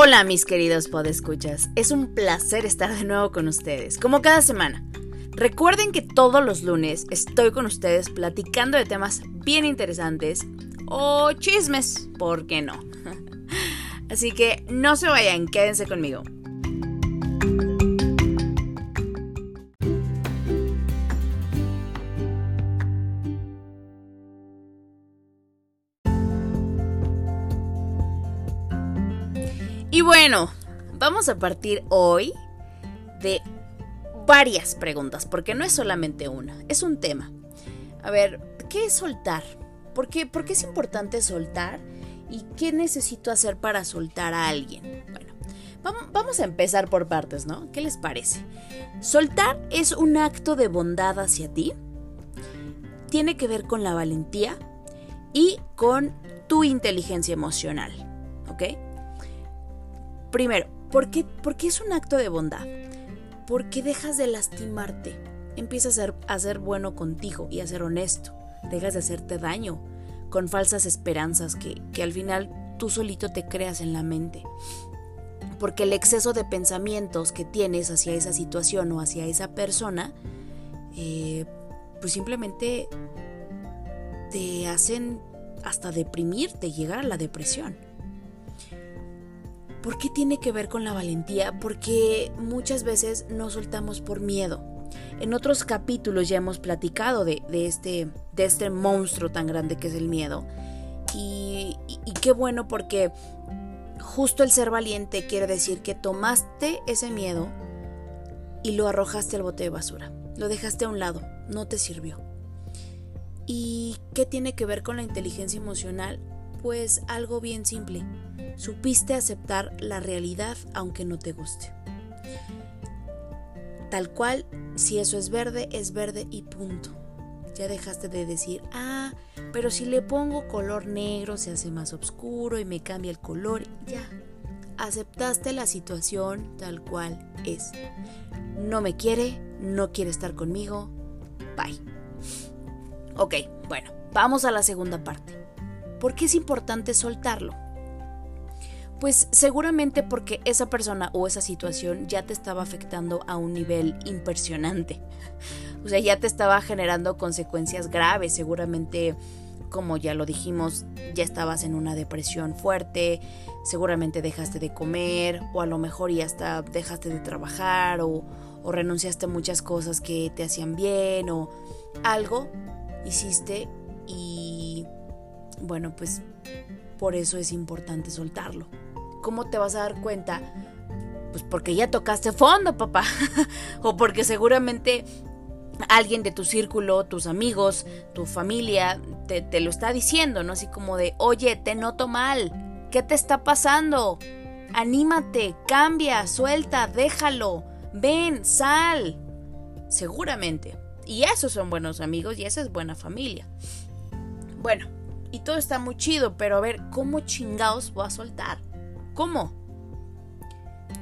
Hola mis queridos podescuchas, es un placer estar de nuevo con ustedes, como cada semana. Recuerden que todos los lunes estoy con ustedes platicando de temas bien interesantes o chismes, ¿por qué no? Así que no se vayan, quédense conmigo. Bueno, vamos a partir hoy de varias preguntas, porque no es solamente una, es un tema. A ver, ¿qué es soltar? ¿Por qué, ¿Por qué es importante soltar? ¿Y qué necesito hacer para soltar a alguien? Bueno, vamos a empezar por partes, ¿no? ¿Qué les parece? Soltar es un acto de bondad hacia ti. Tiene que ver con la valentía y con tu inteligencia emocional, ¿ok? Primero, ¿por qué, es un acto de bondad? Porque dejas de lastimarte, empiezas a ser, a ser bueno contigo y a ser honesto, dejas de hacerte daño con falsas esperanzas que, al final tú solito te creas en la mente. Porque el exceso de pensamientos que tienes hacia esa situación o hacia esa persona, eh, pues simplemente te hacen hasta deprimirte, llegar a la depresión. ¿Por qué tiene que ver con la valentía? Porque muchas veces nos soltamos por miedo. En otros capítulos ya hemos platicado de, este, de este monstruo tan grande que es el miedo. Y, y qué bueno porque justo el ser valiente quiere decir que tomaste ese miedo y lo arrojaste al bote de basura. Lo dejaste a un lado, no te sirvió. ¿Y qué tiene que ver con la inteligencia emocional? Pues algo bien simple supiste aceptar la realidad aunque no te guste. Tal cual, si eso es verde, es verde y punto. Ya dejaste de decir, ah, pero si le pongo color negro se hace más oscuro y me cambia el color. Ya, aceptaste la situación tal cual es. No me quiere, no quiere estar conmigo. Bye. Ok, bueno, vamos a la segunda parte. ¿Por qué es importante soltarlo? Pues seguramente porque esa persona o esa situación ya te estaba afectando a un nivel impresionante. O sea, ya te estaba generando consecuencias graves. Seguramente, como ya lo dijimos, ya estabas en una depresión fuerte. Seguramente dejaste de comer o a lo mejor ya hasta dejaste de trabajar o, o renunciaste a muchas cosas que te hacían bien o algo hiciste y bueno, pues por eso es importante soltarlo. ¿Cómo te vas a dar cuenta? Pues porque ya tocaste fondo, papá. o porque seguramente alguien de tu círculo, tus amigos, tu familia, te, te, lo está diciendo, ¿no? Así como de, oye, te noto mal. ¿Qué te está pasando? Anímate, cambia, suelta, déjalo. Ven, sal. Seguramente. Y esos son buenos amigos y esa es buena familia. Bueno, y todo está muy chido, pero a ver, ¿cómo chingados voy a soltar? ¿Cómo?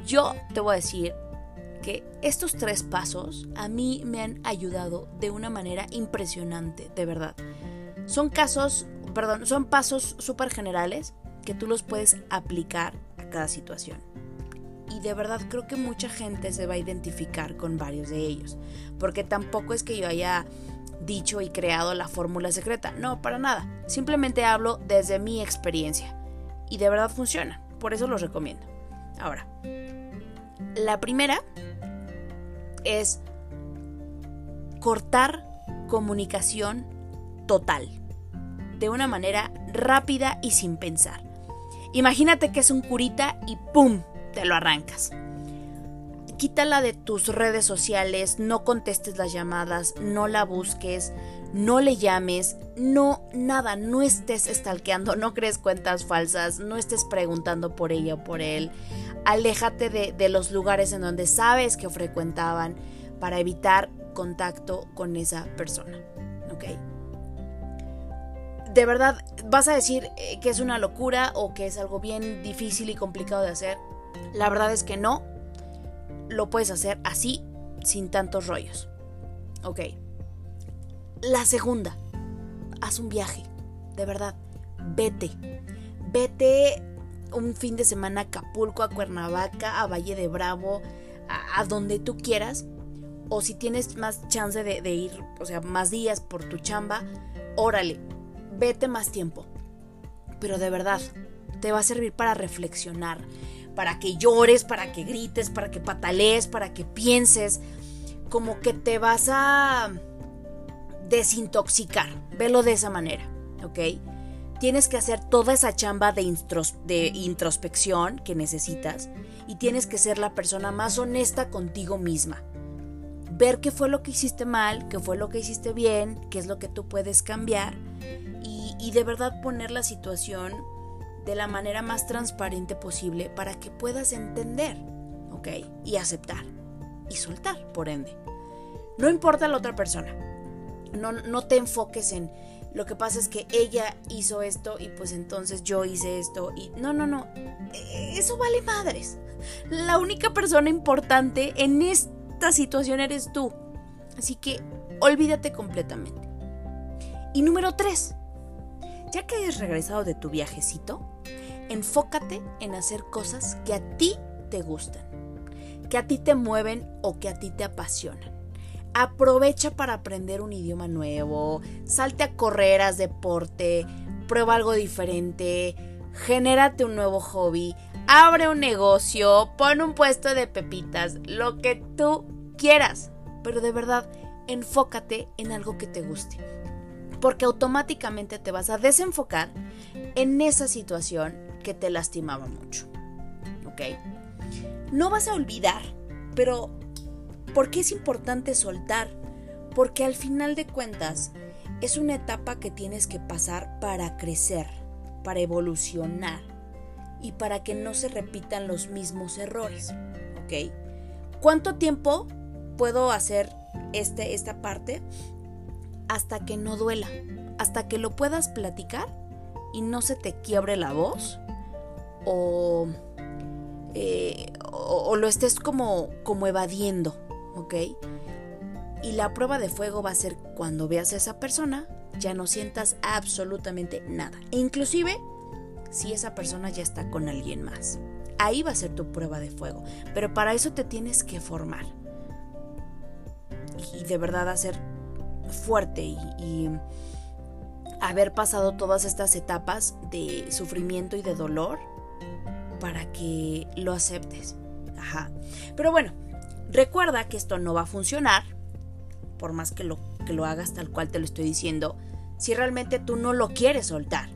Yo te voy a decir que estos tres pasos a mí me han ayudado de una manera impresionante, de verdad. Son casos, perdón, son pasos súper generales que tú los puedes aplicar a cada situación. Y de verdad creo que mucha gente se va a identificar con varios de ellos. Porque tampoco es que yo haya dicho y creado la fórmula secreta. No, para nada. Simplemente hablo desde mi experiencia. Y de verdad funciona. Por eso los recomiendo. Ahora, la primera es cortar comunicación total, de una manera rápida y sin pensar. Imagínate que es un curita y ¡pum! te lo arrancas. Quítala de tus redes sociales, no contestes las llamadas, no la busques, no le llames, no, nada, no estés stalkeando, no crees cuentas falsas, no estés preguntando por ella o por él. Aléjate de, los lugares en donde sabes que frecuentaban para evitar contacto con esa persona. ¿Ok? De verdad, vas a decir eh, que es una locura o que es algo bien difícil y complicado de hacer. La verdad es que no. Lo puedes hacer así, sin tantos rollos. Ok. La segunda, haz un viaje, de verdad, vete. Vete un fin de semana a Acapulco, a Cuernavaca, a Valle de Bravo, a, donde tú quieras. O si tienes más chance de, de ir, o sea, más días por tu chamba, órale, vete más tiempo. Pero de verdad, te va a servir para reflexionar, para que llores, para que grites, para que patalees, para que pienses, como que te vas a desintoxicar. Velo de esa manera, ¿ok? Tienes que hacer toda esa chamba de, introspección que necesitas y tienes que ser la persona más honesta contigo misma. Ver qué fue lo que hiciste mal, qué fue lo que hiciste bien, qué es lo que tú puedes cambiar y de verdad poner la situación de la manera más transparente posible para que puedas entender, ¿ok? Y aceptar y soltar, por ende. No importa la otra persona. No, no te enfoques en lo que pasa es que ella hizo esto y pues entonces yo hice esto y no, no, no. E, eso vale madres. La única persona importante en esta situación eres tú. Así que olvídate completamente. Y número tres, ya que hayas regresado de tu viajecito, enfócate en hacer cosas que a ti te gustan, que a ti te mueven o que a ti te apasionan. Aprovecha para aprender un idioma nuevo, salte a correr, haz deporte, prueba algo diferente, genérate un nuevo hobby, abre un negocio, pon un puesto de pepitas, lo que tú quieras. Pero de verdad, enfócate en algo que te guste porque automáticamente te vas a desenfocar en esa situación que te lastimaba mucho. ¿Ok? No vas a olvidar, pero ¿por qué es importante soltar? Porque al final de cuentas es una etapa que tienes que pasar para crecer, para evolucionar y para que no se repitan los mismos errores. ¿Ok? ¿Cuánto tiempo puedo hacer este, esta parte? hasta que no duela, hasta que lo puedas platicar y no se te quiebre la voz o, eh, o, lo estés como, como evadiendo, ¿ok? Y la prueba de fuego va a ser cuando veas a esa persona, ya no sientas absolutamente nada. E inclusive si esa persona ya está con alguien más. Ahí va a ser tu prueba de fuego. Pero para eso te tienes que formar. Y de verdad hacer fuerte y, haber pasado todas estas etapas de sufrimiento y de dolor para que lo aceptes. Ajá. Pero bueno, recuerda que esto no va a funcionar, por más que lo, que lo hagas tal cual te lo estoy diciendo, si realmente tú no lo quieres soltar.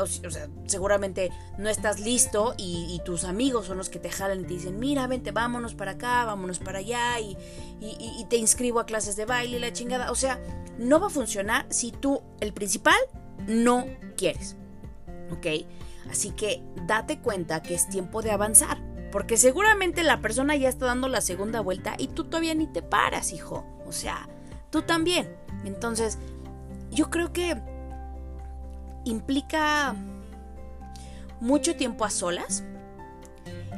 O, sea, seguramente no estás listo y, tus amigos son los que te jalan y te dicen, mira, vente, vámonos para acá, vámonos para allá y, y, te inscribo a clases de baile y la chingada. O sea, no va a funcionar si tú, el principal, no quieres. ¿Ok? Así que date cuenta que es tiempo de avanzar. Porque seguramente la persona ya está dando la segunda vuelta y tú todavía ni te paras, hijo. O sea, tú también. Entonces, yo creo que implica mucho tiempo a solas,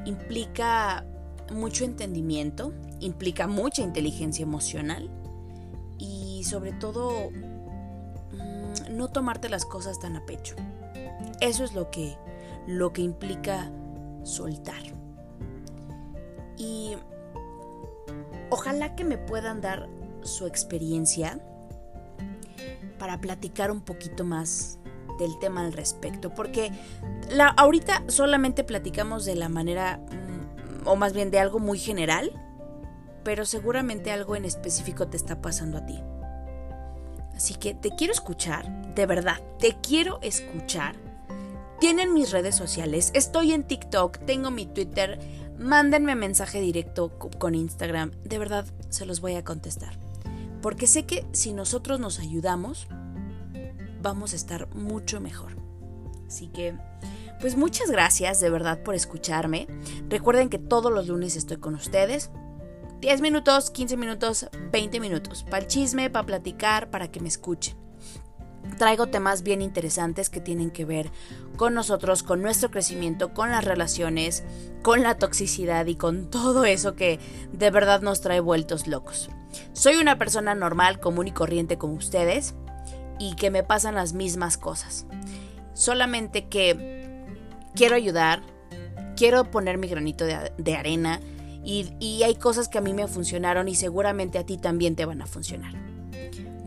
implica mucho entendimiento, implica mucha inteligencia emocional y sobre todo mm, no tomarte las cosas tan a pecho. Eso es lo que, lo que implica soltar. Y ojalá que me puedan dar su experiencia para platicar un poquito más del tema al respecto, porque la, ahorita solamente platicamos de la manera, mm, o más bien de algo muy general, pero seguramente algo en específico te está pasando a ti. Así que te quiero escuchar, de verdad, te quiero escuchar. Tienen mis redes sociales, estoy en TikTok, tengo mi Twitter, mándenme mensaje directo con Instagram, de verdad se los voy a contestar. Porque sé que si nosotros nos ayudamos, vamos a estar mucho mejor. Así que, pues muchas gracias de verdad por escucharme. Recuerden que todos los lunes estoy con ustedes. 10 minutos, 15 minutos, 20 minutos. Para el chisme, para platicar, para que me escuchen. Traigo temas bien interesantes que tienen que ver con nosotros, con nuestro crecimiento, con las relaciones, con la toxicidad y con todo eso que de verdad nos trae vueltos locos. Soy una persona normal, común y corriente como ustedes y que me pasan las mismas cosas. Solamente que quiero ayudar, quiero poner mi granito de, arena y, y hay cosas que a mí me funcionaron y seguramente a ti también te van a funcionar.